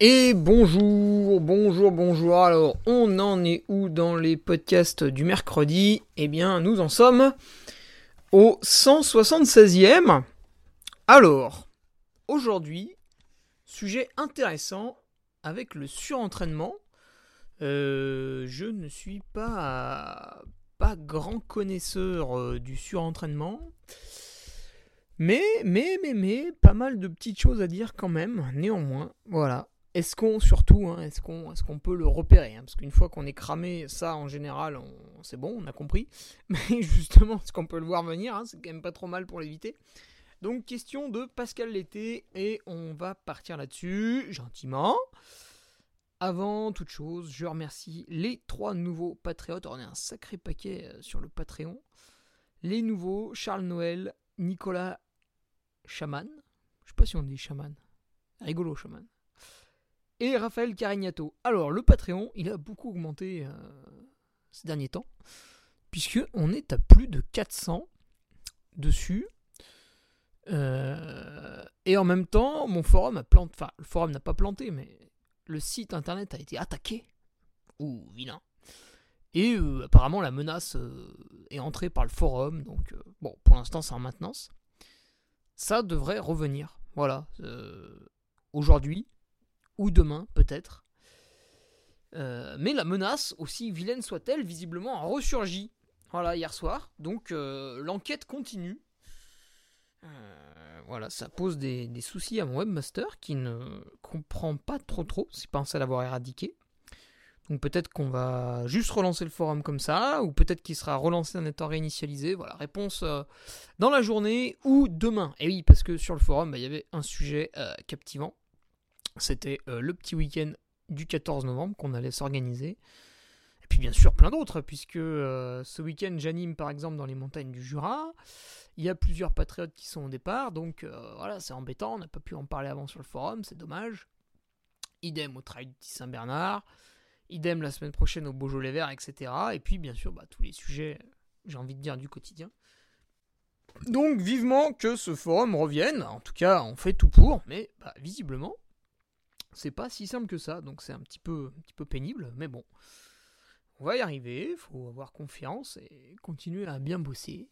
Et bonjour, bonjour, bonjour. Alors, on en est où dans les podcasts du mercredi? Eh bien, nous en sommes au 176e. Alors, aujourd'hui, sujet intéressant avec le surentraînement. Euh, je ne suis pas, grand connaisseur euh, du surentraînement. Mais, mais, mais, mais, pas mal de petites choses à dire quand même, néanmoins. Voilà. Est-ce qu'on, surtout, hein, est-ce qu'on est peut le repérer hein, Parce qu'une fois qu'on est cramé, ça en général, c'est bon, on a compris. Mais justement, est-ce qu'on peut le voir venir hein, C'est quand même pas trop mal pour l'éviter. Donc, question de Pascal Lété, et on va partir là-dessus, gentiment. Avant toute chose, je remercie les trois nouveaux patriotes. On a un sacré paquet euh, sur le Patreon. Les nouveaux, Charles Noël, Nicolas Chaman. Je sais pas si on dit Chaman. Rigolo, Chaman et Raphaël Carignato. Alors, le Patreon, il a beaucoup augmenté euh, ces derniers temps, puisque on est à plus de 400 dessus. Euh, et en même temps, mon forum a planté. Enfin, le forum n'a pas planté, mais le site internet a été attaqué. Ouh, vilain. Et euh, apparemment, la menace est entrée par le forum. Donc, bon, pour l'instant, c'est en maintenance. Ça devrait revenir. Voilà. Aujourd'hui, ou demain peut-être. Euh, mais la menace, aussi vilaine soit-elle, visiblement a ressurgi. Voilà, hier soir. Donc euh, l'enquête continue. Euh, voilà, ça pose des, soucis à mon webmaster qui ne comprend pas trop trop. C'est pensé l'avoir éradiqué. Donc peut-être qu'on va juste relancer le forum comme ça, ou peut-être qu'il sera relancé en étant réinitialisé. Voilà, réponse dans la journée ou demain. Et oui, parce que sur le forum, bah, il y avait un sujet captivant. C'était euh, le petit week-end du 14 novembre qu'on allait s'organiser. Et puis bien sûr plein d'autres, puisque euh, ce week-end j'anime par exemple dans les montagnes du Jura. Il y a plusieurs patriotes qui sont au départ, donc euh, voilà, c'est embêtant, on n'a pas pu en parler avant sur le forum, c'est dommage. Idem au trail du Saint-Bernard, idem la semaine prochaine au Beaujolais Vert, etc. Et puis bien sûr bah, tous les sujets, j'ai envie de dire, du quotidien. Donc vivement que ce forum revienne, en tout cas on fait tout pour, mais bah, visiblement c'est pas si simple que ça, donc c'est un petit peu, un petit peu pénible, mais bon. On va y arriver, il faut avoir confiance et continuer à bien bosser.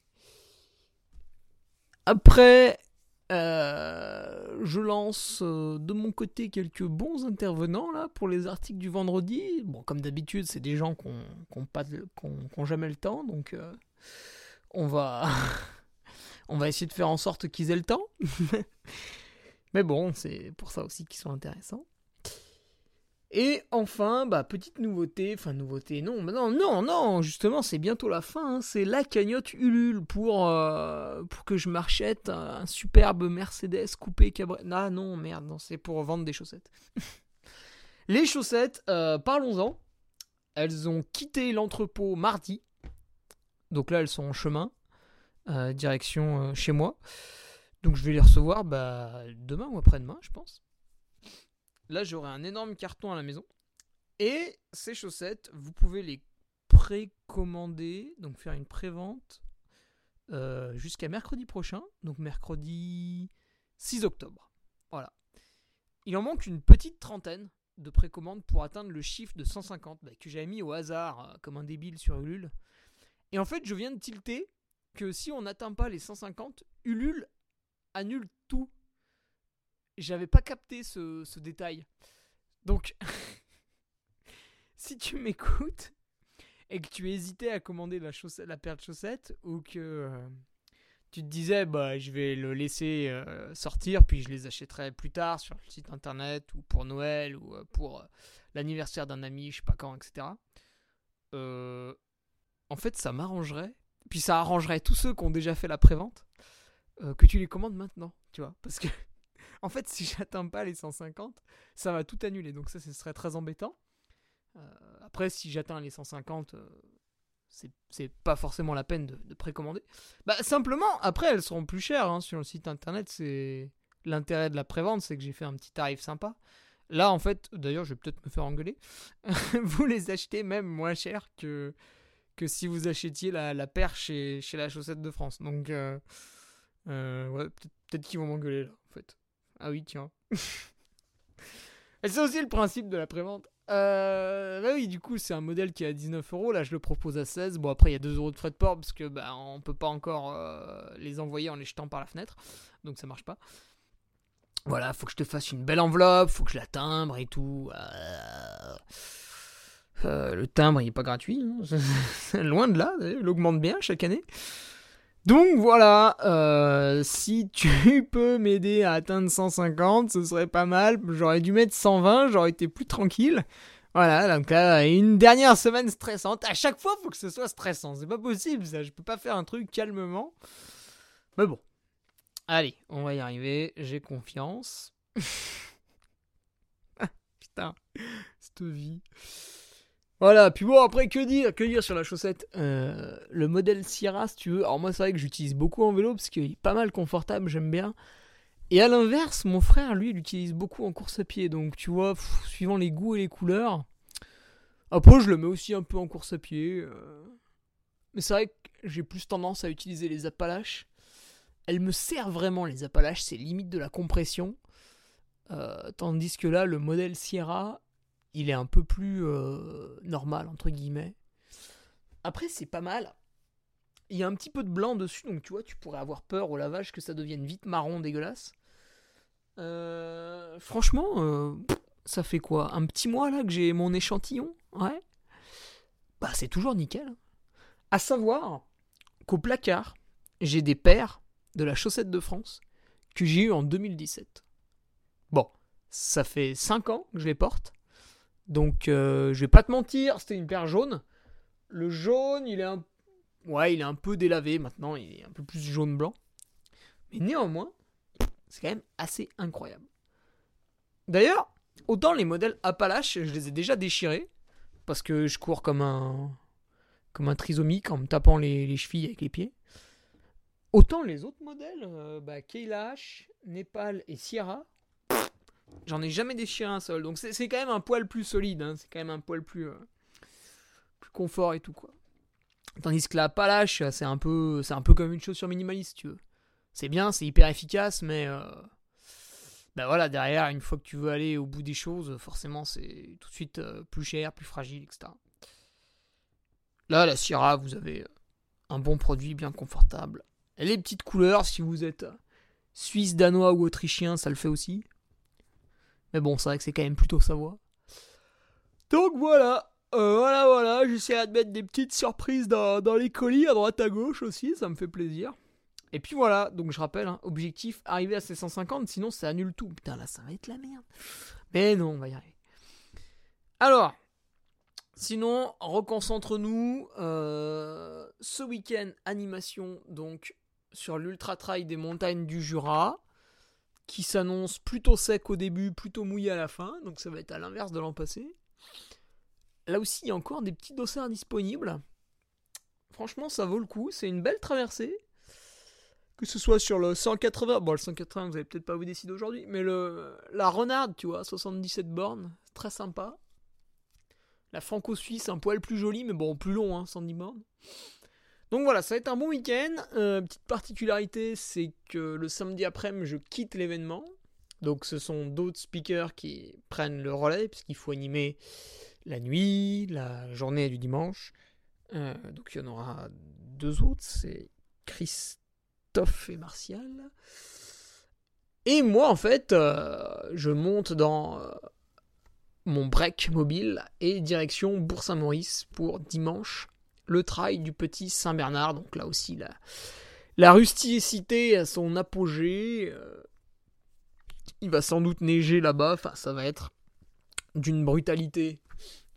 Après, euh, je lance euh, de mon côté quelques bons intervenants là pour les articles du vendredi. Bon, comme d'habitude, c'est des gens qui n'ont jamais le temps, donc euh, on va on va essayer de faire en sorte qu'ils aient le temps. Mais bon, c'est pour ça aussi qu'ils sont intéressants. Et enfin, bah, petite nouveauté, enfin nouveauté, non, non, non, non, justement, c'est bientôt la fin, hein. c'est la cagnotte Ulule pour, euh, pour que je m'achète un, superbe Mercedes coupé cabriolet. Ah non, merde, non, c'est pour vendre des chaussettes. Les chaussettes, euh, parlons-en. Elles ont quitté l'entrepôt mardi. Donc là, elles sont en chemin, euh, direction chez moi. Donc je vais les recevoir bah, demain ou après-demain, je pense. Là, j'aurai un énorme carton à la maison. Et ces chaussettes, vous pouvez les précommander, donc faire une prévente euh, jusqu'à mercredi prochain, donc mercredi 6 octobre. Voilà. Il en manque une petite trentaine de précommandes pour atteindre le chiffre de 150 bah, que j'avais mis au hasard euh, comme un débile sur Ulule. Et en fait, je viens de tilter que si on n'atteint pas les 150, Ulule annule j'avais pas capté ce, détail. Donc, si tu m'écoutes et que tu hésitais à commander la, chaussette, la paire de chaussettes ou que euh, tu te disais bah je vais le laisser euh, sortir puis je les achèterai plus tard sur le site internet ou pour Noël ou euh, pour l'anniversaire d'un ami, je sais pas quand, etc. en fait, ça m'arrangerait. Puis ça arrangerait tous ceux qui ont déjà fait la prévente que tu les commandes maintenant, tu vois, parce que en fait, si j'atteins pas les 150, ça va tout annuler. Donc ça, ce serait très embêtant. Euh, après, si j'atteins les 150, euh, c'est pas forcément la peine de, précommander. Bah, simplement, après, elles seront plus chères hein, sur le site internet. C'est l'intérêt de la prévente, c'est que j'ai fait un petit tarif sympa. Là, en fait, d'ailleurs, je vais peut-être me faire engueuler. vous les achetez même moins cher que, si vous achetiez la, la paire chez, la chaussette de France. Donc, euh, ouais, peut-être qu'ils vont m'engueuler là, en fait. Ah oui, tiens. C'est aussi le principe de la prévente. Euh, bah oui, du coup, c'est un modèle qui est à 19 euros. Là, je le propose à 16. Bon, après, il y a 2 euros de frais de port parce que bah, on peut pas encore euh, les envoyer en les jetant par la fenêtre. Donc, ça marche pas. Voilà, faut que je te fasse une belle enveloppe, faut que je la timbre et tout. Euh, euh, le timbre, il est pas gratuit. hein. Loin de là, il augmente bien chaque année. Donc voilà, euh, si tu peux m'aider à atteindre 150, ce serait pas mal. J'aurais dû mettre 120, j'aurais été plus tranquille. Voilà, donc là, une dernière semaine stressante. À chaque fois, faut que ce soit stressant. C'est pas possible, ça. Je peux pas faire un truc calmement. Mais bon. Allez, on va y arriver. J'ai confiance. Ah, Putain, cette vie. Voilà, puis bon, après, que dire Que dire sur la chaussette? Euh, Le modèle Sierra, si tu veux. Alors, moi, c'est vrai que j'utilise beaucoup en vélo parce qu'il est pas mal confortable, j'aime bien. Et à l'inverse, mon frère, lui, il l'utilise beaucoup en course à pied. Donc, tu vois, suivant les goûts et les couleurs. Après, je le mets aussi un peu en course à pied. euh. Mais c'est vrai que j'ai plus tendance à utiliser les Appalaches. Elles me servent vraiment, les Appalaches. C'est limite de la compression. Euh, tandis que là, le modèle Sierra, il est un peu plus euh, normal, entre guillemets. Après, c'est pas mal. Il y a un petit peu de blanc dessus, donc tu vois, tu pourrais avoir peur au lavage que ça devienne vite marron dégueulasse. Euh, franchement, euh, ça fait quoi Un petit mois là que j'ai mon échantillon? Ouais. Bah, c'est toujours nickel. À savoir qu'au placard, j'ai des paires de la chaussette de France que j'ai eu en 2017. Bon, ça fait 5 ans que je les porte. Donc, euh, je vais pas te mentir, c'était une paire jaune. Le jaune, il est un, ouais, il est un peu délavé maintenant, il est un peu plus jaune-blanc. Mais néanmoins, c'est quand même assez incroyable. D'ailleurs, autant les modèles Appalache, je les ai déjà déchirés, parce que je cours comme un, comme un trisomique en me tapant les, les chevilles avec les pieds. Autant les autres modèles, euh, bah, Kailash, Népal et Sierra, J'en ai jamais déchiré un seul. Donc c'est quand même un poil plus solide. hein. C'est quand même un poil plus, euh, plus confort et tout quoi. Tandis que la Palache, c'est un peu, un peu comme une chaussure minimaliste, tu veux. C'est bien, c'est hyper efficace, mais euh, bah voilà, derrière, une fois que tu veux aller au bout des choses, forcément, c'est tout de suite euh, plus cher, plus fragile, etc. Là, la Sierra, vous avez euh, un bon produit bien confortable. Et les petites couleurs, si vous êtes suisse, danois ou autrichien, ça le fait aussi. Mais bon, c'est vrai que c'est quand même plutôt Savoie. Donc voilà, euh, voilà, voilà, j'essaierai de mettre des petites surprises dans, dans les colis à droite à gauche aussi, ça me fait plaisir. Et puis voilà, donc je rappelle, hein, objectif, arriver à ces 150, sinon ça annule tout. Putain, là, ça va être la merde. Mais non, on va y arriver. Alors, sinon, reconcentre-nous. euh, ce week-end, animation, donc, sur l'Ultra Trail des montagnes du Jura qui s'annonce plutôt sec au début, plutôt mouillé à la fin, donc ça va être à l'inverse de l'an passé. Là aussi, il y a encore des petits dossards disponibles. Franchement, ça vaut le coup, c'est une belle traversée. Que ce soit sur le 180, bon le 180 vous allez peut-être pas vous décider aujourd'hui, mais le la Renarde, tu vois, 77 bornes, très sympa. La franco-suisse, un poil plus jolie, mais bon, plus long, hein, 110 bornes. Donc voilà, ça va être un bon week-end. Euh, petite particularité, c'est que le samedi après-midi, je quitte l'événement. Donc ce sont d'autres speakers qui prennent le relais, puisqu'il faut animer la nuit, la journée du dimanche. Euh, donc il y en aura deux autres, c'est Christophe et Martial. Et moi, en fait, euh, je monte dans mon break mobile et direction Bourg-Saint-Maurice pour dimanche le trail du petit Saint-Bernard. Donc là aussi, la, rusticité à son apogée. euh, il va sans doute neiger là-bas. Enfin, ça va être d'une brutalité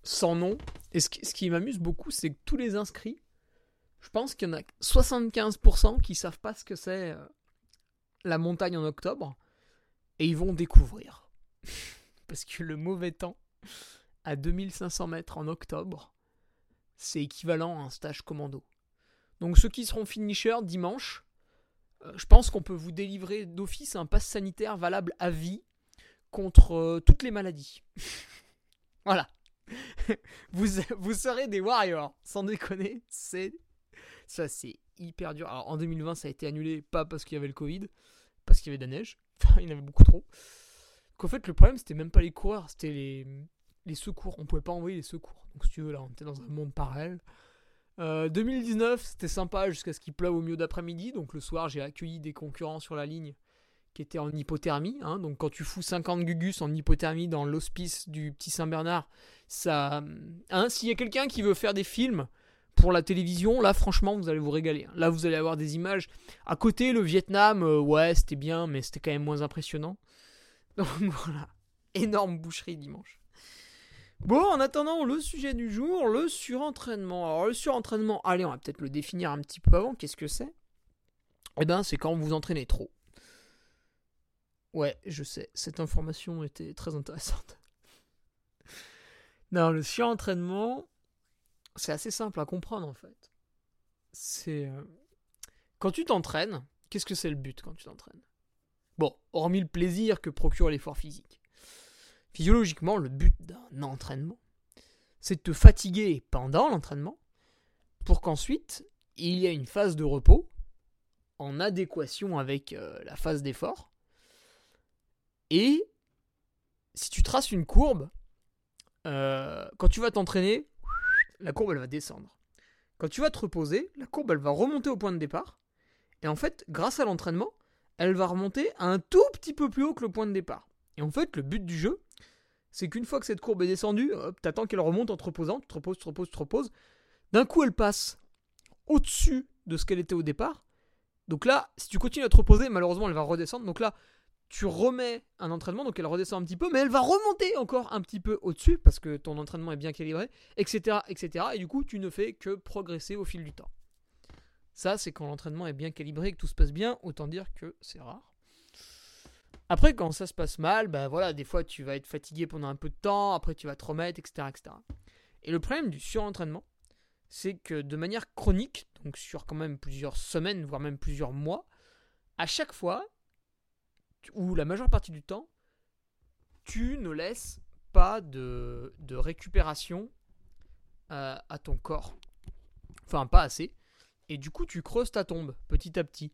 sans nom. Et ce qui, ce qui m'amuse beaucoup, c'est que tous les inscrits, je pense qu'il y en a 75% qui savent pas ce que c'est euh, la montagne en octobre. Et ils vont découvrir. Parce que le mauvais temps, à 2500 mètres en octobre, c'est équivalent à un stage commando. Donc ceux qui seront finishers dimanche, euh, je pense qu'on peut vous délivrer d'office un pass sanitaire valable à vie contre euh, toutes les maladies. voilà. vous, vous serez des warriors, sans déconner. C'est ça, c'est hyper dur. Alors en 2020, ça a été annulé pas parce qu'il y avait le Covid, parce qu'il y avait de la neige. Enfin, il y en avait beaucoup trop. qu'en fait, le problème, c'était même pas les coureurs, c'était les, les secours. On pouvait pas envoyer les secours. Donc, si tu veux, là, on était dans un monde parallèle. 2019, c'était sympa jusqu'à ce qu'il pleuve au milieu d'après-midi. Donc, le soir, j'ai accueilli des concurrents sur la ligne qui étaient en hypothermie. Hein. Donc, quand tu fous 50 gugus en hypothermie dans l'hospice du petit Saint-Bernard, ça. Hein, S'il y a quelqu'un qui veut faire des films pour la télévision, là franchement vous allez vous régaler. Là vous allez avoir des images. À côté le Vietnam, euh, ouais c'était bien, mais c'était quand même moins impressionnant. Donc voilà, énorme boucherie dimanche. Bon, en attendant le sujet du jour, le surentraînement. Alors le surentraînement, allez on va peut-être le définir un petit peu avant. Qu'est-ce que c'est? Eh ben c'est quand vous entraînez trop. Ouais, je sais, cette information était très intéressante. non, le surentraînement, c'est assez simple à comprendre en fait. C'est. Euh, quand tu t'entraînes, qu'est-ce que c'est le but quand tu t'entraînes? Bon, hormis le plaisir que procure l'effort physique. Physiologiquement, le but d'un entraînement, c'est de te fatiguer pendant l'entraînement pour qu'ensuite il y ait une phase de repos en adéquation avec euh, la phase d'effort. Et si tu traces une courbe, euh, quand tu vas t'entraîner, la courbe elle va descendre. Quand tu vas te reposer, la courbe elle va remonter au point de départ. Et en fait, grâce à l'entraînement, elle va remonter un tout petit peu plus haut que le point de départ. Et en fait, le but du jeu, c'est qu'une fois que cette courbe est descendue, tu attends qu'elle remonte en te reposant, tu te reposes, tu te reposes, tu te reposes. D'un coup, elle passe au-dessus de ce qu'elle était au départ. Donc là, si tu continues à te reposer, malheureusement, elle va redescendre. Donc là, tu remets un entraînement, donc elle redescend un petit peu, mais elle va remonter encore un petit peu au-dessus parce que ton entraînement est bien calibré, etc., etc. Et du coup, tu ne fais que progresser au fil du temps. Ça, c'est quand l'entraînement est bien calibré que tout se passe bien, autant dire que c'est rare. Après, quand ça se passe mal, bah voilà, des fois tu vas être fatigué pendant un peu de temps, après tu vas te remettre, etc., etc. Et le problème du surentraînement, c'est que de manière chronique, donc sur quand même plusieurs semaines, voire même plusieurs mois, à chaque fois, ou la majeure partie du temps, tu ne laisses pas de, récupération euh, à, ton corps. Enfin, pas assez. Et du coup, tu creuses ta tombe petit à petit.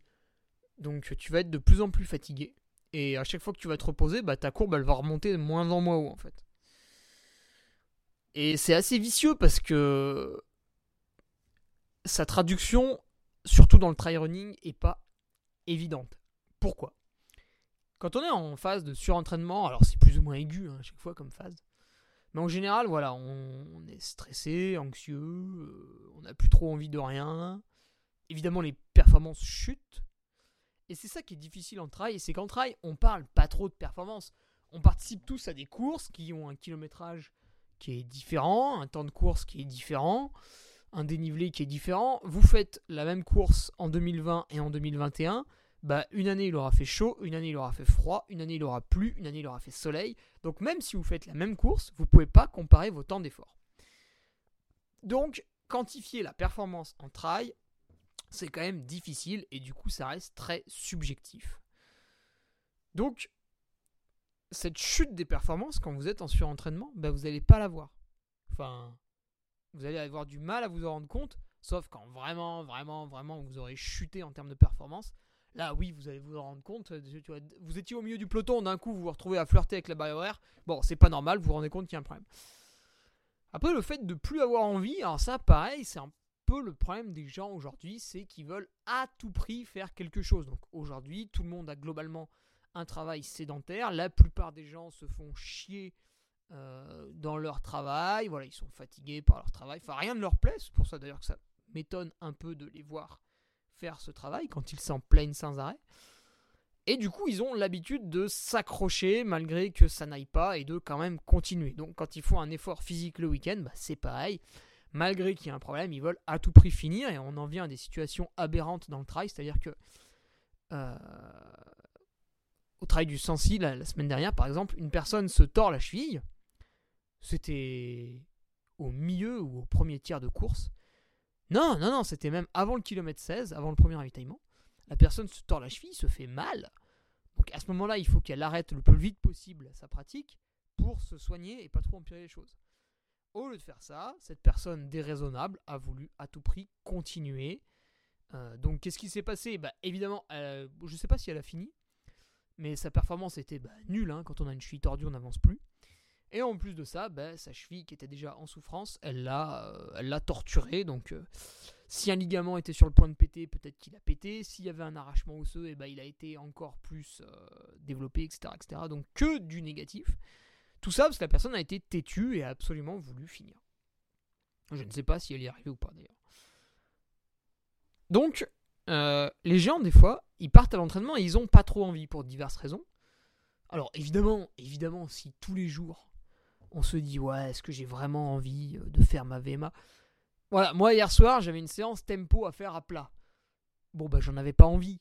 Donc, tu vas être de plus en plus fatigué. Et à chaque fois que tu vas te reposer, bah, ta courbe, va remonter de moins en moins haut, en fait. Et c'est assez vicieux parce que sa traduction, surtout dans le try running, est pas évidente. Pourquoi? Quand on est en phase de surentraînement, alors c'est plus ou moins aigu hein, à chaque fois comme phase, mais en général, voilà, on, est stressé, anxieux, euh, on n'a plus trop envie de rien. Évidemment, les performances chutent. Et c'est ça qui est difficile en trail, c'est qu'en trail, on parle pas trop de performance. On participe tous à des courses qui ont un kilométrage qui est différent, un temps de course qui est différent, un dénivelé qui est différent. Vous faites la même course en 2020 et en 2021 bah, une année il aura fait chaud, une année il aura fait froid, une année il aura plu, une année il aura fait soleil. Donc même si vous faites la même course, vous ne pouvez pas comparer vos temps d'effort. Donc quantifier la performance en trail, c'est quand même difficile et du coup ça reste très subjectif. Donc cette chute des performances quand vous êtes en surentraînement, bah, vous n'allez pas la voir. Enfin, vous allez avoir du mal à vous en rendre compte, sauf quand vraiment, vraiment, vraiment vous aurez chuté en termes de performance. Là, oui, vous allez vous en rendre compte. Euh, vous étiez au milieu du peloton, d'un coup, vous vous retrouvez à flirter avec la barrière. Bon, c'est pas normal, vous vous rendez compte qu'il y a un problème. Après, le fait de plus avoir envie, alors ça, pareil, c'est un le problème des gens aujourd'hui, c'est qu'ils veulent à tout prix faire quelque chose. Donc aujourd'hui, tout le monde a globalement un travail sédentaire. La plupart des gens se font chier euh, dans leur travail. Voilà, ils sont fatigués par leur travail. Enfin, rien ne leur plaît. C'est pour ça d'ailleurs que ça m'étonne un peu de les voir faire ce travail quand ils s'en plaignent sans arrêt. Et du coup, ils ont l'habitude de s'accrocher malgré que ça n'aille pas et de quand même continuer. Donc quand ils font un effort physique le week-end, bah, c'est pareil. Malgré qu'il y ait un problème, ils veulent à tout prix finir et on en vient à des situations aberrantes dans le trail. C'est-à-dire que euh, au trail du Sancy, la, semaine dernière par exemple, une personne se tord la cheville. C'était au milieu ou au premier tiers de course. Non, non, non, c'était même avant le kilomètre 16, avant le premier ravitaillement. La personne se tord la cheville, se fait mal. Donc à ce moment-là, il faut qu'elle arrête le plus vite possible sa pratique pour se soigner et pas trop empirer les choses. Au lieu de faire ça, cette personne déraisonnable a voulu à tout prix continuer. Euh, donc qu'est-ce qui s'est passé? Bah, Évidemment, je ne sais pas si elle a fini, mais sa performance était bah, nulle. hein. Quand on a une cheville tordue, on n'avance plus. Et en plus de ça, bah, sa cheville qui était déjà en souffrance, elle l'a, euh, elle l'a torturé. Donc, euh, si un ligament était sur le point de péter, peut-être qu'il a pété. S'il y avait un arrachement osseux, et ben il a été encore plus développé, etc., etc. Donc, que du négatif. Tout ça parce que la personne a été têtue et a absolument voulu finir. Je ne sais pas si elle y est arrivée ou pas d'ailleurs. Donc, euh, les gens, des fois, ils partent à l'entraînement et ils n'ont pas trop envie pour diverses raisons. Alors, évidemment, évidemment, si tous les jours, on se dit, ouais, est-ce que j'ai vraiment envie euh, de faire ma VMA Voilà, moi, hier soir, j'avais une séance tempo à faire à plat. Bon, bah, j'en avais pas envie.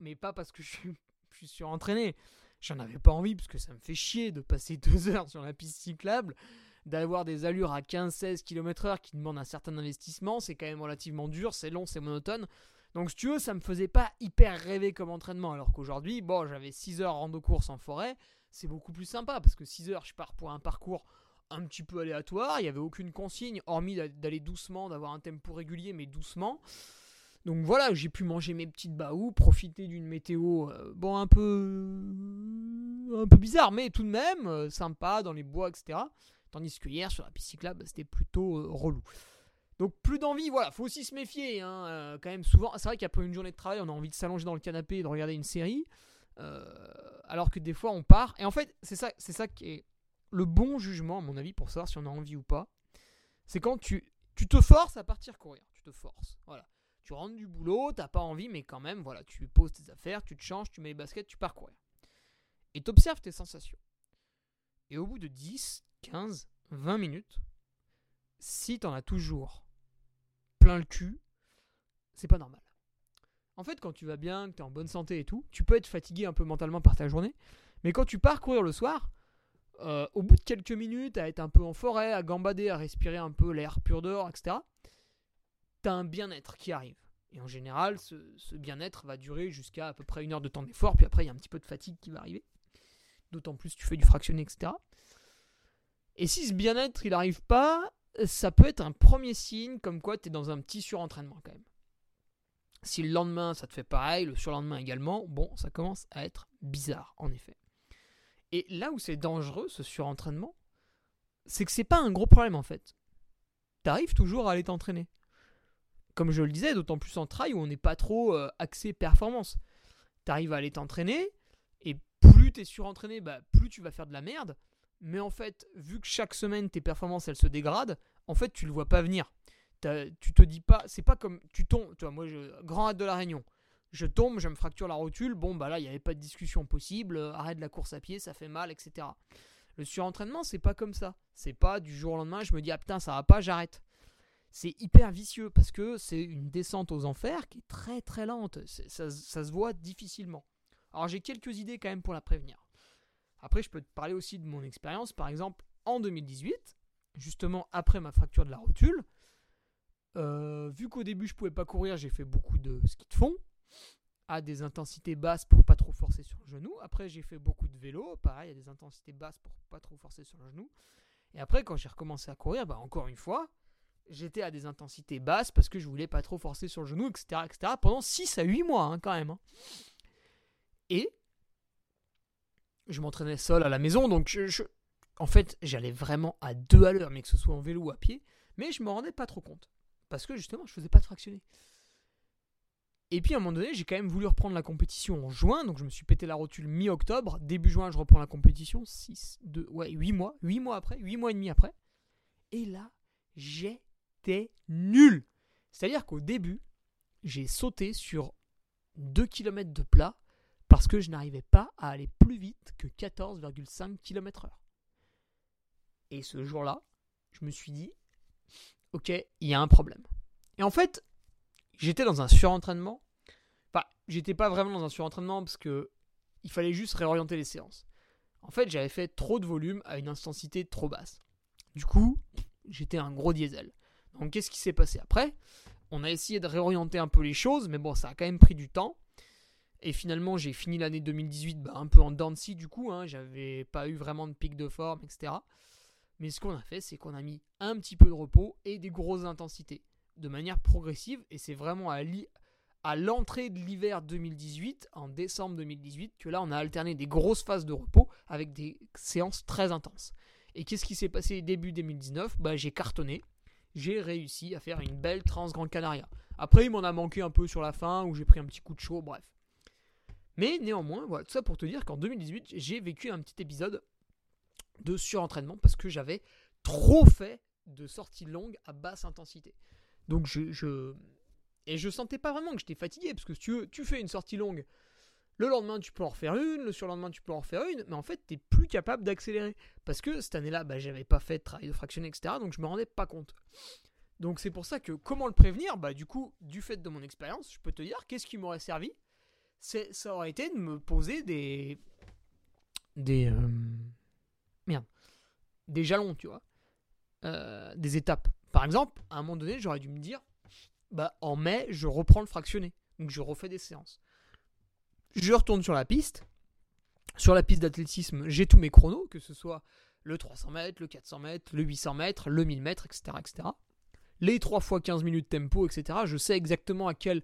Mais pas parce que je suis, je suis surentraîné. J'en avais pas envie parce que ça me fait chier de passer deux heures sur la piste cyclable, d'avoir des allures à 15-16 km/h qui demandent un certain investissement. C'est quand même relativement dur, c'est long, c'est monotone. Donc, si tu veux, ça me faisait pas hyper rêver comme entraînement. Alors qu'aujourd'hui, bon, j'avais 6 heures rando course en forêt. C'est beaucoup plus sympa parce que 6 heures, je pars pour un parcours un petit peu aléatoire. Il n'y avait aucune consigne, hormis d'a- d'aller doucement, d'avoir un tempo régulier, mais doucement. Donc voilà, j'ai pu manger mes petites baous, profiter d'une météo, euh, bon, un peu. un peu bizarre, mais tout de même, euh, sympa, dans les bois, etc. Tandis que hier, sur la piste c'était plutôt euh, relou. Donc plus d'envie, voilà, faut aussi se méfier, hein, euh, quand même souvent. C'est vrai qu'après une journée de travail, on a envie de s'allonger dans le canapé et de regarder une série, euh, alors que des fois on part. Et en fait, c'est ça, c'est ça qui est le bon jugement, à mon avis, pour savoir si on a envie ou pas. C'est quand tu, tu te forces à partir courir, tu te forces, voilà. Tu rentres du boulot, t'as pas envie, mais quand même, voilà, tu poses tes affaires, tu te changes, tu mets les baskets, tu pars courir. Et t'observes tes sensations. Et au bout de 10, 15, 20 minutes, si t'en as toujours plein le cul, c'est pas normal. En fait, quand tu vas bien, que t'es en bonne santé et tout, tu peux être fatigué un peu mentalement par ta journée, mais quand tu pars courir le soir, euh, au bout de quelques minutes, à être un peu en forêt, à gambader, à respirer un peu l'air pur dehors, etc., t'as un bien-être qui arrive. Et en général, ce, bien-être va durer jusqu'à à peu près une heure de temps d'effort, puis après, il y a un petit peu de fatigue qui va arriver. D'autant plus tu fais du fractionné, etc. Et si ce bien-être, il n'arrive pas, ça peut être un premier signe comme quoi tu es dans un petit surentraînement quand même. Si le lendemain, ça te fait pareil, le surlendemain également, bon, ça commence à être bizarre, en effet. Et là où c'est dangereux, ce surentraînement, c'est que c'est pas un gros problème en fait. T'arrives toujours à aller t'entraîner. Comme je le disais, d'autant plus en trail où on n'est pas trop euh, axé performance. T'arrives à aller t'entraîner, et plus t'es surentraîné, bah, plus tu vas faire de la merde. Mais en fait, vu que chaque semaine tes performances elles se dégradent, en fait tu le vois pas venir. Tu te dis pas, c'est pas comme tu tombes. Tu moi, je, grand hâte de la Réunion. Je tombe, je me fracture la rotule. Bon, bah là, il n'y avait pas de discussion possible. euh, Arrête la course à pied, ça fait mal, etc. Le surentraînement, c'est pas comme ça. C'est pas du jour au lendemain, je me dis, ah putain, ça va pas, j'arrête. C'est hyper vicieux parce que c'est une descente aux enfers qui est très très lente. Ça, ça se voit difficilement. Alors, j'ai quelques idées quand même pour la prévenir. Après, je peux te parler aussi de mon expérience. Par exemple, en 2018, justement après ma fracture de la rotule, euh, vu qu'au début je pouvais pas courir, j'ai fait beaucoup de ski de fond à des intensités basses pour pas trop forcer sur le genou. Après, j'ai fait beaucoup de vélo, pareil, à des intensités basses pour pas trop forcer sur le genou. Et après, quand j'ai recommencé à courir, bah, encore une fois, j'étais à des intensités basses parce que je voulais pas trop forcer sur le genou, etc. etc. pendant 6 à 8 mois, hein, quand même. hein. Et je m'entraînais seul à la maison, donc en fait, j'allais vraiment à deux à l'heure, mais que ce soit en vélo ou à pied, mais je me rendais pas trop compte. Parce que justement, je faisais pas de fractionné. Et puis à un moment donné, j'ai quand même voulu reprendre la compétition en juin, donc je me suis pété la rotule mi-octobre. Début juin, je reprends la compétition, 6, 2, ouais, 8 mois, 8 mois après, 8 mois et demi après. Et là, j'étais nul. C'est-à-dire qu'au début, j'ai sauté sur 2 km de plat parce que je n'arrivais pas à aller plus vite que 14,5 km/h. Et ce jour-là, je me suis dit, ok, il y a un problème. Et en fait, j'étais dans un surentraînement. Enfin, j'étais pas vraiment dans un surentraînement parce que il fallait juste réorienter les séances. En fait, j'avais fait trop de volume à une intensité trop basse. Du coup, j'étais un gros diesel. Donc, qu'est-ce qui s'est passé après? On a essayé de réorienter un peu les choses, mais bon, ça a quand même pris du temps. Et finalement, j'ai fini l'année 2018 bah, un peu en dents du coup. Hein, J'avais pas eu vraiment de pic de forme, etc. Mais ce qu'on a fait, c'est qu'on a mis un petit peu de repos et des grosses intensités de manière progressive. Et c'est vraiment à, à l'entrée de l'hiver 2018, en décembre 2018, que là on a alterné des grosses phases de repos avec des séances très intenses. Et qu'est-ce qui s'est passé début 2019 bah, J'ai cartonné, j'ai réussi à faire une belle trans Grand Canaria. Après, il m'en a manqué un peu sur la fin, où j'ai pris un petit coup de chaud, bref. Mais néanmoins, voilà, tout ça pour te dire qu'en 2018, j'ai vécu un petit épisode de surentraînement parce que j'avais trop fait de sorties longues à basse intensité. Donc je. Et je sentais pas vraiment que j'étais fatigué, parce que tu, tu fais une sortie longue, le lendemain tu peux en refaire une, le surlendemain tu peux en refaire une, mais en fait tu plus capable d'accélérer. Parce que cette année-là, bah, j'avais pas fait de travail de fractionné, etc. Donc je me rendais pas compte. Donc c'est pour ça que comment le prévenir? Bah du coup, du fait de mon expérience, je peux te dire qu'est-ce qui m'aurait servi? Ça aurait été de me poser des des euh, merde des jalons, tu vois, euh, des étapes. Par exemple, à un moment donné, j'aurais dû me dire, bah en mai, je reprends le fractionné, donc je refais des séances. Je retourne sur la piste. Sur la piste d'athlétisme, j'ai tous mes chronos, que ce soit le 300 mètres, le 400 mètres, le 800 mètres, le 1000 mètres, etc., etc. Les 3 fois 15 minutes tempo, etc. Je sais exactement à quelle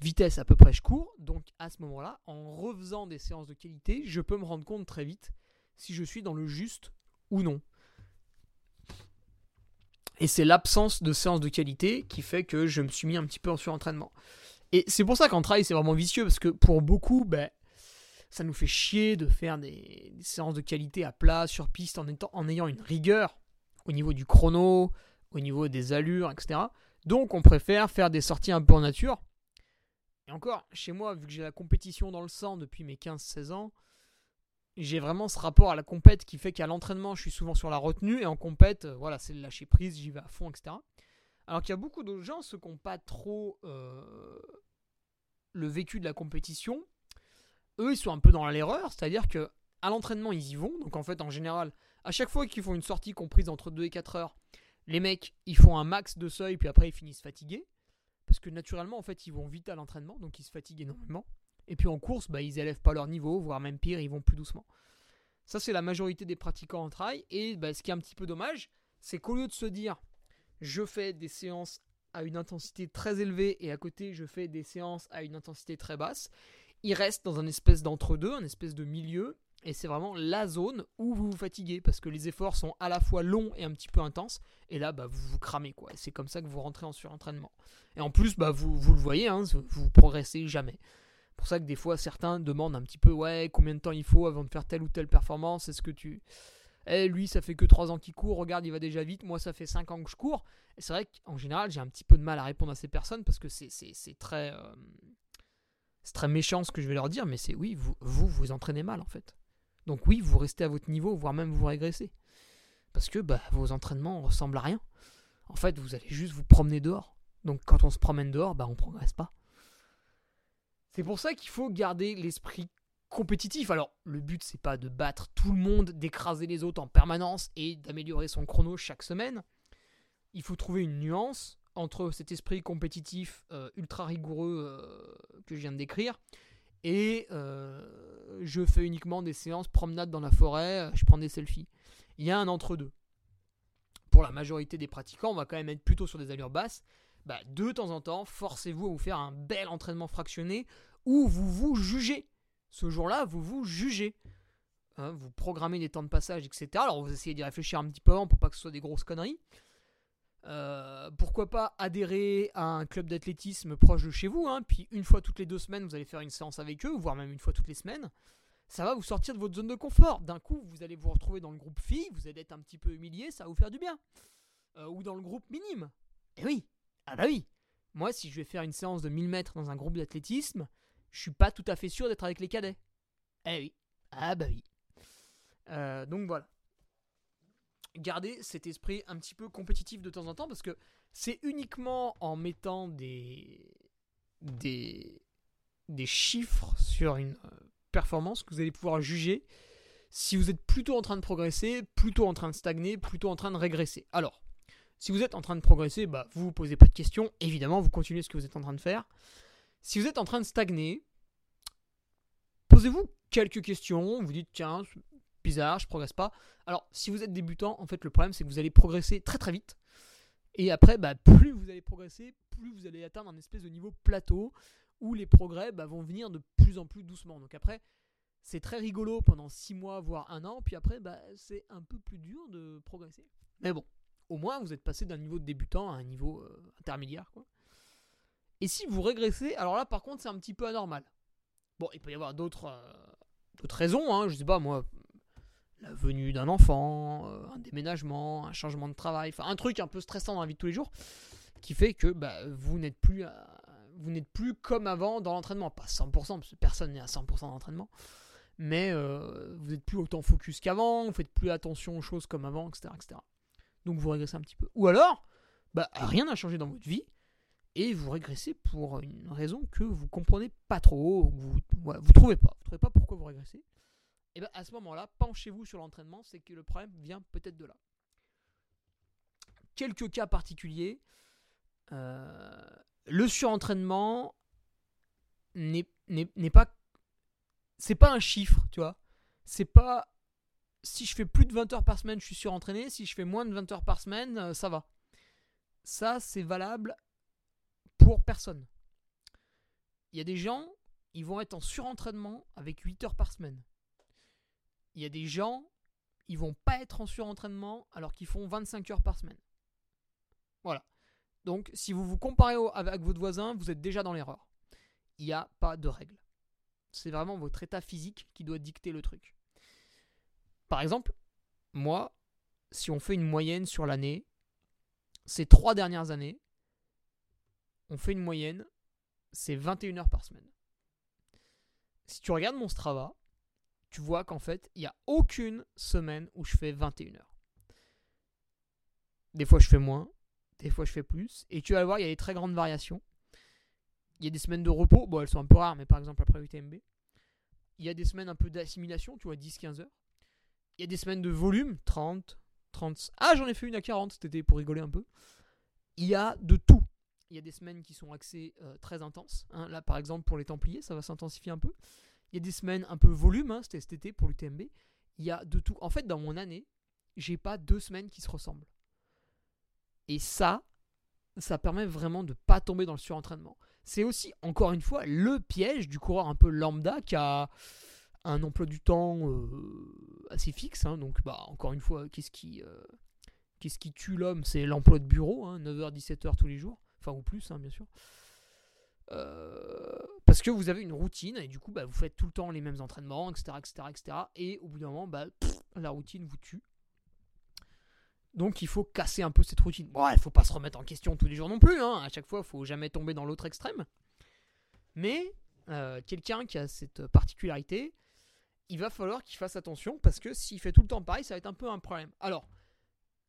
vitesse à peu près je cours. Donc à ce moment-là, en refaisant des séances de qualité, je peux me rendre compte très vite si je suis dans le juste ou non. Et c'est l'absence de séances de qualité qui fait que je me suis mis un petit peu en surentraînement. Et c'est pour ça qu'en trail, c'est vraiment vicieux, parce que pour beaucoup, ben, ça nous fait chier de faire des, séances de qualité à plat, sur piste, en, étant, en ayant une rigueur au niveau du chrono, au niveau des allures, etc. Donc on préfère faire des sorties un peu en nature. Et encore, chez moi, vu que j'ai la compétition dans le sang depuis mes 15-16 ans, j'ai vraiment ce rapport à la compète qui fait qu'à l'entraînement, je suis souvent sur la retenue et en compète, euh, voilà, c'est le lâcher prise, j'y vais à fond, etc. Alors qu'il y a beaucoup de gens, ceux qui n'ont pas trop euh, le vécu de la compétition, eux, ils sont un peu dans l'erreur, c'est-à-dire que à l'entraînement, ils y vont. Donc en fait, en général, à chaque fois qu'ils font une sortie comprise entre 2 et 4 heures, les mecs, ils font un max de seuil, puis après, ils finissent fatigués. Parce que naturellement, en fait, ils vont vite à l'entraînement, donc ils se fatiguent énormément. Et puis en course, bah, ils élèvent pas leur niveau, voire même pire, ils vont plus doucement. Ça, c'est la majorité des pratiquants en trail. Et bah, ce qui est un petit peu dommage, c'est qu'au lieu de se dire, je fais des séances à une intensité très élevée et à côté, je fais des séances à une intensité très basse, ils restent dans un espèce d'entre-deux, un espèce de milieu. Et c'est vraiment la zone où vous vous fatiguez parce que les efforts sont à la fois longs et un petit peu intenses. Et là, bah, vous vous cramez quoi. C'est comme ça que vous rentrez en surentraînement. Et en plus, bah, vous, vous le voyez, hein, vous progressez jamais pour ça que des fois certains demandent un petit peu ouais combien de temps il faut avant de faire telle ou telle performance. Est-ce que tu eh, lui ça fait que 3 ans qu'il court, regarde il va déjà vite, moi ça fait 5 ans que je cours. Et c'est vrai qu'en général j'ai un petit peu de mal à répondre à ces personnes parce que c'est, très euh, c'est très méchant ce que je vais leur dire, mais c'est oui, vous, vous entraînez mal en fait. Donc oui, vous restez à votre niveau, voire même vous régressez. Parce que bah, vos entraînements ressemblent à rien. En fait, vous allez juste vous promener dehors. Donc quand on se promène dehors, bah, on progresse pas. C'est pour ça qu'il faut garder l'esprit compétitif. Alors, le but, c'est pas de battre tout le monde, d'écraser les autres en permanence et d'améliorer son chrono chaque semaine. Il faut trouver une nuance entre cet esprit compétitif euh, ultra rigoureux euh, que je viens de décrire et euh, je fais uniquement des séances promenade dans la forêt, je prends des selfies. Il y a un entre-deux. Pour la majorité des pratiquants, on va quand même être plutôt sur des allures basses, bah, de temps en temps, forcez-vous à vous faire un bel entraînement fractionné où vous vous jugez. Ce jour-là, vous vous jugez. Hein, vous programmez des temps de passage, etc. Alors vous essayez d'y réfléchir un petit peu avant pour pas que ce soit des grosses conneries. Euh, pourquoi pas adhérer à un club d'athlétisme proche de chez vous, hein, puis une fois toutes les deux semaines, vous allez faire une séance avec eux, voire même une fois toutes les semaines. Ça va vous sortir de votre zone de confort. D'un coup, vous allez vous retrouver dans le groupe filles, vous allez être un petit peu humilié, ça va vous faire du bien. Euh, ou dans le groupe minime. Et oui, ah bah oui Moi, si je vais faire une séance de 1000 mètres dans un groupe d'athlétisme, je suis pas tout à fait sûr d'être avec les cadets. Eh oui. Ah bah oui. Euh, donc voilà. Gardez cet esprit un petit peu compétitif de temps en temps parce que c'est uniquement en mettant des, des, des chiffres sur une euh, performance que vous allez pouvoir juger si vous êtes plutôt en train de progresser, plutôt en train de stagner, plutôt en train de régresser. Alors, si vous êtes en train de progresser, bah, vous ne vous posez pas de questions. Évidemment, vous continuez ce que vous êtes en train de faire. Si vous êtes en train de stagner, posez-vous quelques questions. Vous dites, tiens, bizarre, je progresse pas. Alors, si vous êtes débutant, en fait, le problème, c'est que vous allez progresser très très vite. Et après, bah, plus vous allez progresser, plus vous allez atteindre un espèce de niveau plateau où les progrès bah, vont venir de plus en plus doucement. Donc après, c'est très rigolo pendant 6 mois, voire un an, puis après, bah, c'est un peu plus dur de progresser. Mais bon, au moins, vous êtes passé d'un niveau de débutant à un niveau euh, intermédiaire. Quoi. Et si vous régressez, alors là, par contre, c'est un petit peu anormal. Bon, il peut y avoir d'autres euh, raisons, hein, je sais pas, moi, la venue d'un enfant, euh, un déménagement, un changement de travail, enfin un truc un peu stressant dans la vie de tous les jours, qui fait que bah, vous n'êtes plus, vous n'êtes plus comme avant dans l'entraînement. Pas 100%, parce que personne n'est à 100% dans l'entraînement, mais euh, vous n'êtes plus autant focus qu'avant, vous faites plus attention aux choses comme avant, etc. etc. Donc vous régressez un petit peu. Ou alors, bah, rien n'a changé dans votre vie, et vous régressez pour une raison que vous comprenez pas trop, vous, vous trouvez pas. Vous trouvez pas pourquoi vous régressez et bien à ce moment-là, penchez-vous sur l'entraînement, c'est que le problème vient peut-être de là. Quelques cas particuliers. Euh, le surentraînement n'est pas. C'est pas un chiffre, tu vois. C'est pas. Si je fais plus de 20 heures par semaine, je suis surentraîné. Si je fais moins de 20 heures par semaine, euh, ça va. Ça, c'est valable pour personne. Il y a des gens, ils vont être en surentraînement avec 8 heures par semaine il y a des gens, ils vont pas être en surentraînement alors qu'ils font 25 heures par semaine. Voilà. Donc, si vous vous comparez avec votre voisin, vous êtes déjà dans l'erreur. Il n'y a pas de règle. C'est vraiment votre état physique qui doit dicter le truc. Par exemple, moi, si on fait une moyenne sur l'année, ces trois dernières années, on fait une moyenne, c'est 21 heures par semaine. Si tu regardes mon Strava, tu vois qu'en fait, il n'y a aucune semaine où je fais 21 heures. Des fois, je fais moins, des fois, je fais plus. Et tu vas voir, il y a des très grandes variations. Il y a des semaines de repos, bon, elles sont un peu rares, mais par exemple après UTMB. Il y a des semaines un peu d'assimilation, tu vois, 10-15 heures. Il y a des semaines de volume, 30, 30. Ah, j'en ai fait une à 40 cet été pour rigoler un peu. Il y a de tout. Il y a des semaines qui sont axées euh, très intenses. Hein. Là, par exemple, pour les Templiers, ça va s'intensifier un peu. Il y a des semaines un peu volume, hein, c'était cet été pour l'UTMB. Il y a de tout. En fait, dans mon année, j'ai pas deux semaines qui se ressemblent. Et ça, ça permet vraiment de pas tomber dans le surentraînement. C'est aussi, encore une fois, le piège du coureur un peu lambda qui a un emploi du temps euh, assez fixe. Hein. donc, bah, encore une fois, qu'est-ce qui, euh, qui tue l'homme? C'est l'emploi de bureau, 9h-17h hein, tous les jours. Enfin, ou plus, bien sûr. Euh, parce que vous avez une routine et du coup bah, vous faites tout le temps les mêmes entraînements, etc. etc., etc. et au bout d'un moment, bah, la routine vous tue. Donc il faut casser un peu cette routine. Bon, il faut pas se remettre en question tous les jours non plus. Hein. À chaque fois, il faut jamais tomber dans l'autre extrême. Mais euh, quelqu'un qui a cette particularité, il va falloir qu'il fasse attention parce que s'il fait tout le temps pareil, ça va être un peu un problème. Alors,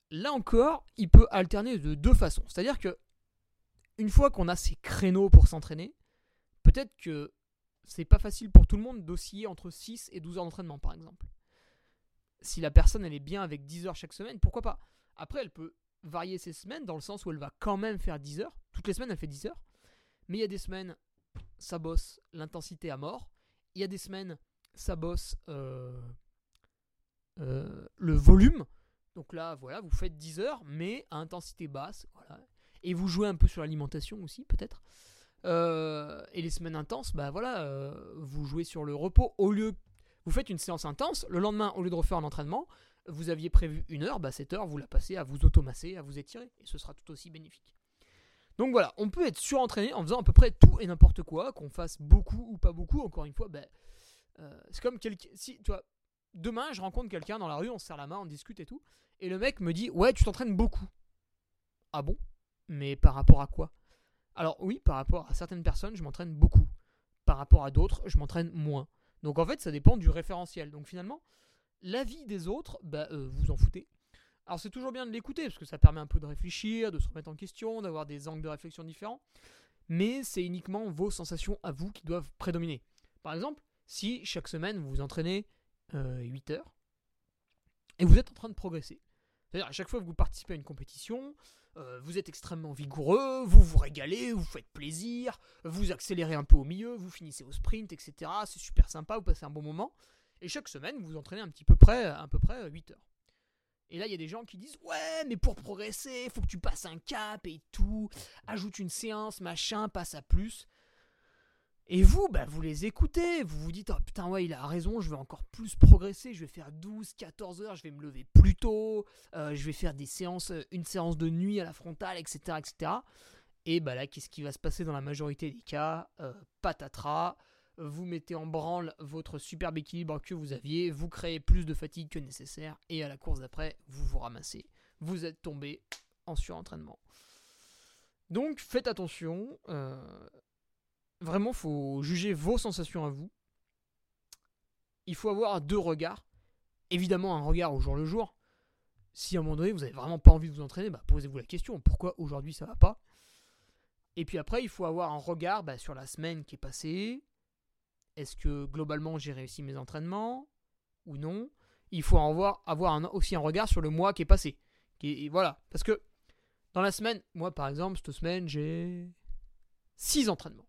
là encore, il peut alterner de deux façons. C'est-à-dire que une fois qu'on a ces créneaux pour s'entraîner, peut-être que c'est pas facile pour tout le monde d'osciller entre 6 et 12 heures d'entraînement, par exemple. Si la personne elle est bien avec 10 heures chaque semaine, pourquoi pas? Après, elle peut varier ses semaines dans le sens où elle va quand même faire 10 heures. Toutes les semaines, elle fait 10 heures. Mais il y a des semaines, ça bosse l'intensité à mort. Il y a des semaines, ça bosse euh, euh, le volume. Donc là, voilà, vous faites 10 heures, mais à intensité basse. Voilà. Et vous jouez un peu sur l'alimentation aussi, peut-être. Euh, et les semaines intenses, bah voilà, euh, vous jouez sur le repos. Au lieu, vous faites une séance intense, le lendemain, au lieu de refaire un entraînement, vous aviez prévu une heure, bah cette heure, vous la passez à vous automasser, à vous étirer, et ce sera tout aussi bénéfique. Donc voilà, on peut être surentraîné en faisant à peu près tout et n'importe quoi, qu'on fasse beaucoup ou pas beaucoup. Encore une fois, bah, euh, c'est comme si, tu vois, demain, je rencontre quelqu'un dans la rue, on se serre la main, on discute et tout, et le mec me dit, ouais, tu t'entraînes beaucoup. Ah bon? Mais par rapport à quoi? Alors oui, par rapport à certaines personnes, je m'entraîne beaucoup. Par rapport à d'autres, je m'entraîne moins. Donc en fait, ça dépend du référentiel. Donc finalement, l'avis des autres, bah, euh, vous en foutez. Alors c'est toujours bien de l'écouter, parce que ça permet un peu de réfléchir, de se remettre en question, d'avoir des angles de réflexion différents. Mais c'est uniquement vos sensations à vous qui doivent prédominer. Par exemple, si chaque semaine vous vous entraînez 8 euh, heures, et vous êtes en train de progresser. C'est-à-dire à chaque fois que vous participez à une compétition, euh, vous êtes extrêmement vigoureux, vous vous régalez, vous faites plaisir, vous accélérez un peu au milieu, vous finissez au sprint, etc. C'est super sympa, vous passez un bon moment. Et chaque semaine, vous vous entraînez un petit peu près, à peu près 8 heures. Et là, il y a des gens qui disent Ouais, mais pour progresser, faut que tu passes un cap et tout. Ajoute une séance, machin, passe à plus. Et vous, bah, vous les écoutez, vous vous dites, oh putain, ouais, il a raison, je vais encore plus progresser, je vais faire 12, 14 heures, je vais me lever plus tôt, euh, je vais faire des séances, euh, une séance de nuit à la frontale, etc. etc. Et bah là, qu'est-ce qui va se passer dans la majorité des cas? Euh, Patatras, vous mettez en branle votre superbe équilibre que vous aviez, vous créez plus de fatigue que nécessaire, et à la course d'après, vous vous ramassez. Vous êtes tombé en surentraînement. Donc faites attention. Vraiment, faut juger vos sensations à vous. Il faut avoir deux regards. Évidemment, un regard au jour le jour. Si à un moment donné, vous n'avez vraiment pas envie de vous entraîner, bah, posez-vous la question pourquoi aujourd'hui ça va pas? Et puis après, il faut avoir un regard bah, sur la semaine qui est passée. Est-ce que globalement j'ai réussi mes entraînements? Ou non? Il faut avoir, aussi un regard sur le mois qui est passé. Voilà. Parce que dans la semaine, moi par exemple, cette semaine, j'ai 6 entraînements.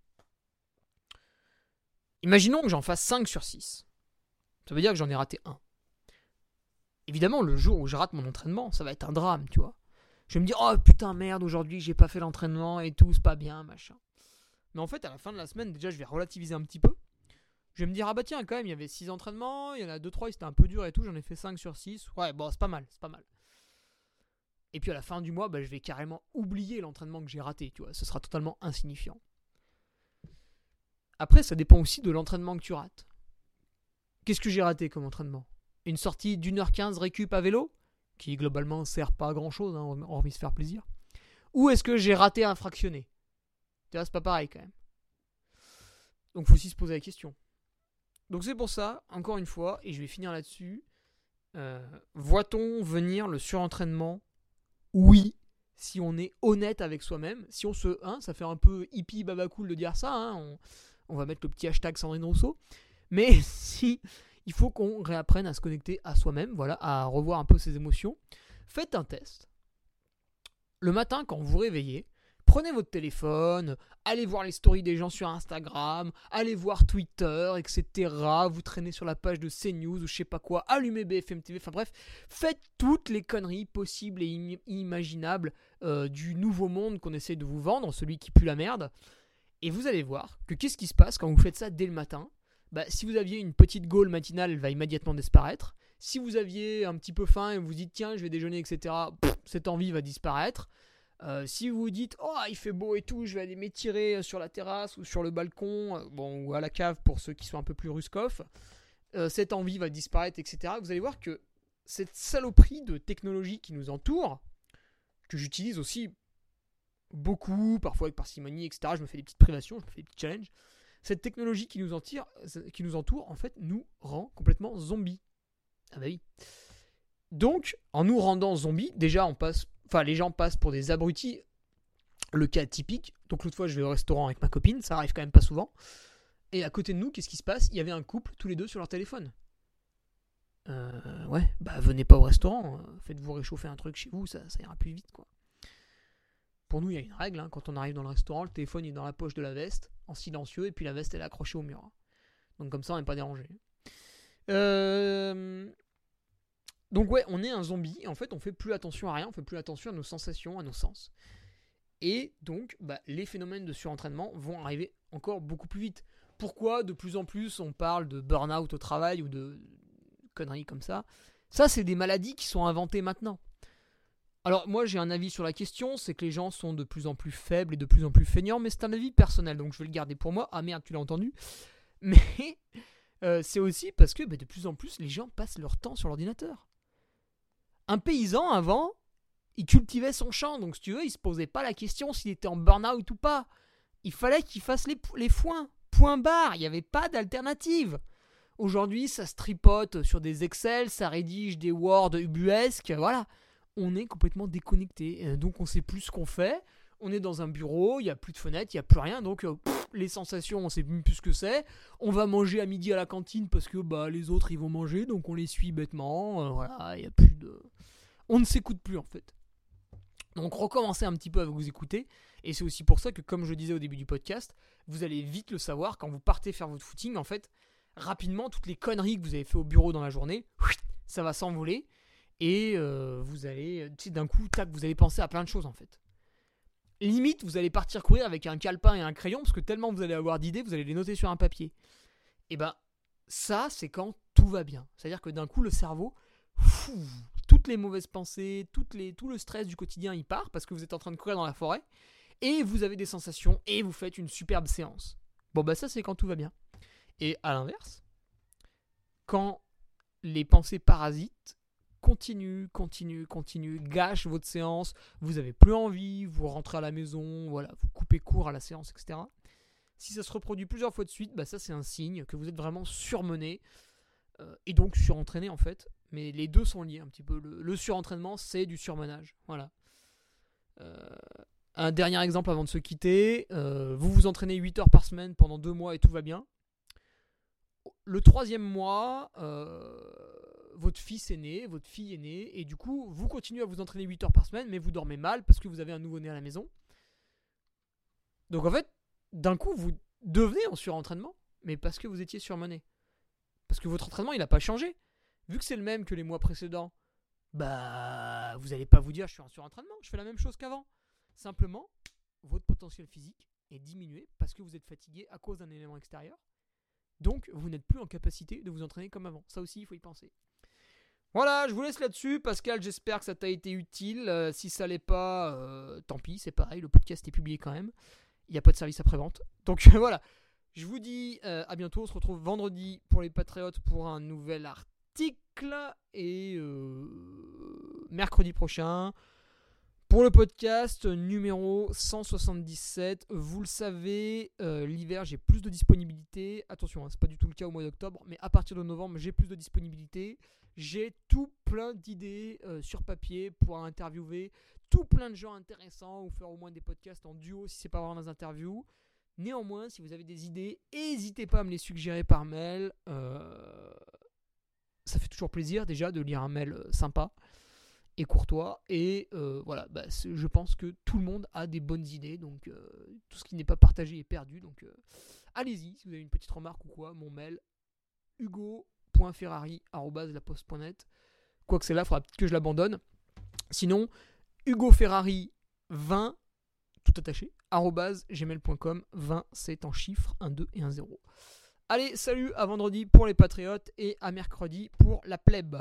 Imaginons que j'en fasse 5 sur 6. Ça veut dire que j'en ai raté un. Évidemment, le jour où je rate mon entraînement, ça va être un drame, tu vois. Je vais me dire, oh putain, merde, aujourd'hui j'ai pas fait l'entraînement et tout, c'est pas bien, machin. Mais en fait, à la fin de la semaine, déjà, je vais relativiser un petit peu. Je vais me dire, ah bah tiens, quand même, il y avait 6 entraînements, il y en a 2-3, c'était un peu dur et tout, j'en ai fait 5 sur 6. Ouais, bon, c'est pas mal, c'est pas mal. Et puis à la fin du mois, bah, je vais carrément oublier l'entraînement que j'ai raté, tu vois. Ce sera totalement insignifiant. Après, ça dépend aussi de l'entraînement que tu rates. Qu'est-ce que j'ai raté comme entraînement? Une sortie d'une heure quinze récup à vélo, qui globalement sert pas à grand chose, hein, hormis se faire plaisir. Ou est-ce que j'ai raté un fractionné? Tu vois, c'est pas pareil quand même. Donc faut aussi se poser la question. Donc c'est pour ça, encore une fois, et je vais finir là-dessus, euh, voit-on venir le surentraînement? Oui, si on est honnête avec soi-même, si on se. Hein, ça fait un peu hippie baba cool de dire ça, hein, va mettre le petit hashtag Sandrine Rousseau. Mais si il faut qu'on réapprenne à se connecter à soi-même, voilà, à revoir un peu ses émotions, faites un test. Le matin, quand vous vous réveillez, prenez votre téléphone, allez voir les stories des gens sur Instagram, allez voir Twitter, etc. Vous traînez sur la page de CNews ou je sais pas quoi, allumez BFM TV, enfin bref, faites toutes les conneries possibles et inimaginables euh, du nouveau monde qu'on essaie de vous vendre, celui qui pue la merde. Et vous allez voir que qu'est-ce qui se passe quand vous faites ça dès le matin? Bah, Si vous aviez une petite gaule matinale, elle va immédiatement disparaître. Si vous aviez un petit peu faim et vous vous dites tiens je vais déjeuner, etc., cette envie va disparaître. Euh, si vous vous dites oh il fait beau et tout, je vais aller m'étirer sur la terrasse ou sur le balcon, euh, bon ou à la cave pour ceux qui sont un peu plus ruscoff, euh, cette envie va disparaître, etc. Vous allez voir que cette saloperie de technologie qui nous entoure, que j'utilise aussi beaucoup, parfois avec parcimonie, etc. Je me fais des petites privations, je me fais des petits challenges. Cette technologie qui nous, entoure, qui nous entoure, en fait, nous rend complètement zombies. Ah bah oui. Donc, en nous rendant zombies, déjà, on passe Enfin, les gens passent pour des abrutis. Le cas typique. Donc l'autre fois, je vais au restaurant avec ma copine, ça arrive quand même pas souvent. Et à côté de nous, qu'est-ce qui se passe? Il y avait un couple, tous les deux sur leur téléphone. Euh, ouais, bah venez pas au restaurant, hein. faites-vous réchauffer un truc chez vous, ça, ira plus vite quoi. Pour nous, il y a une règle, hein. quand on arrive dans le restaurant, le téléphone est dans la poche de la veste, en silencieux, et puis la veste elle est accrochée au mur. Donc comme ça, on n'est pas dérangé. Euh, donc ouais, on est un zombie, en fait on fait plus attention à rien, on fait plus attention à nos sensations, à nos sens. Et donc bah, les phénomènes de surentraînement vont arriver encore beaucoup plus vite. Pourquoi de plus en plus on parle de burn-out au travail ou de conneries comme ça? Ça c'est des maladies qui sont inventées maintenant. Alors moi j'ai un avis sur la question, c'est que les gens sont de plus en plus faibles et de plus en plus feignants, mais c'est un avis personnel, donc je vais le garder pour moi. Ah merde, tu l'as entendu. Mais euh, c'est aussi parce que bah, de plus en plus les gens passent leur temps sur l'ordinateur. Un paysan, avant, il cultivait son champ, donc si tu veux, il se posait pas la question s'il était en burn-out ou pas. Il fallait qu'il fasse les, foins. Point barre, il n'y avait pas d'alternative. Aujourd'hui, ça se tripote sur des Excel, ça rédige des Word ubuesques, voilà. On est complètement déconnecté, donc on sait plus ce qu'on fait. On est dans un bureau, il n'y a plus de fenêtre, il n'y a plus rien, donc euh, les sensations, on sait plus ce que c'est. On va manger à midi à la cantine parce que bah, les autres ils vont manger, donc on les suit bêtement. Euh, voilà, il n'y a plus de. On ne s'écoute plus en fait. Donc recommencez un petit peu à vous écouter. Et c'est aussi pour ça que, comme je disais au début du podcast, vous allez vite le savoir quand vous partez faire votre footing. En fait, rapidement, toutes les conneries que vous avez fait au bureau dans la journée, ça va s'envoler. Et euh, vous allez, d'un coup, tac, vous allez penser à plein de choses en fait. limite, vous allez partir courir avec un calepin et un crayon parce que tellement vous allez avoir d'idées, vous allez les noter sur un papier. Et ben, ça, c'est quand tout va bien. C'est-à-dire que d'un coup, le cerveau, toutes les mauvaises pensées, toutes les, tout le stress du quotidien, il part parce que vous êtes en train de courir dans la forêt et vous avez des sensations et vous faites une superbe séance. Bon, bah, ça, c'est quand tout va bien. Et à l'inverse, quand les pensées parasites continuent, continuent, continuent, gâchent votre séance, vous avez plus envie, vous rentrez à la maison, voilà, vous coupez court à la séance, etc. Si ça se reproduit plusieurs fois de suite, bah ça c'est un signe que vous êtes vraiment surmené euh, et donc surentraîné en fait. Mais les deux sont liés un petit peu. Le, surentraînement, c'est du surmenage. Voilà. Euh, un dernier exemple avant de se quitter. Euh, vous vous entraînez 8 heures par semaine pendant 2 mois et tout va bien. Le troisième mois, votre fils est né, votre fille est née, et du coup, vous continuez à vous entraîner 8 heures par semaine, mais vous dormez mal parce que vous avez un nouveau-né à la maison. Donc en fait, d'un coup, vous devenez en surentraînement, mais parce que vous étiez surmené. Parce que votre entraînement, il n'a pas changé. Vu que c'est le même que les mois précédents, bah, vous n'allez pas vous dire je suis en surentraînement, je fais la même chose qu'avant. Simplement, votre potentiel physique est diminué parce que vous êtes fatigué à cause d'un élément extérieur. Donc, vous n'êtes plus en capacité de vous entraîner comme avant. Ça aussi, il faut y penser. Voilà, je vous laisse là-dessus. Pascal, j'espère que ça t'a été utile. Euh, si ça l'est pas, euh, tant pis, c'est pareil, le podcast est publié quand même. Il n'y a pas de service après-vente. Donc voilà, je vous dis euh, à bientôt. On se retrouve vendredi pour les Patriotes pour un nouvel article. Et mercredi prochain. Pour le podcast numéro 177, vous le savez, l'hiver j'ai plus de disponibilité. Attention, hein, c'est pas du tout le cas au mois d'octobre, mais à partir de novembre j'ai plus de disponibilité. J'ai tout plein d'idées euh, sur papier pour interviewer tout plein de gens intéressants ou faire au moins des podcasts en duo si c'est pas vraiment des interviews. Néanmoins, si vous avez des idées, n'hésitez pas à me les suggérer par mail. Euh, ça fait toujours plaisir déjà de lire un mail euh, sympa et courtois. Et voilà, bah, je pense que tout le monde a des bonnes idées. Donc tout ce qui n'est pas partagé est perdu. Donc allez-y, si vous avez une petite remarque ou quoi, mon mail, Hugo hugo.ferrari.laposte.net. Quoique c'est là, il faudra que je l'abandonne. Sinon, Hugo Ferrari 20, tout attaché, gmail.com. 20, c'est en chiffres, 1, 2 et 1, 0. Allez, salut, à vendredi pour les Patriotes et à mercredi pour la plèbe.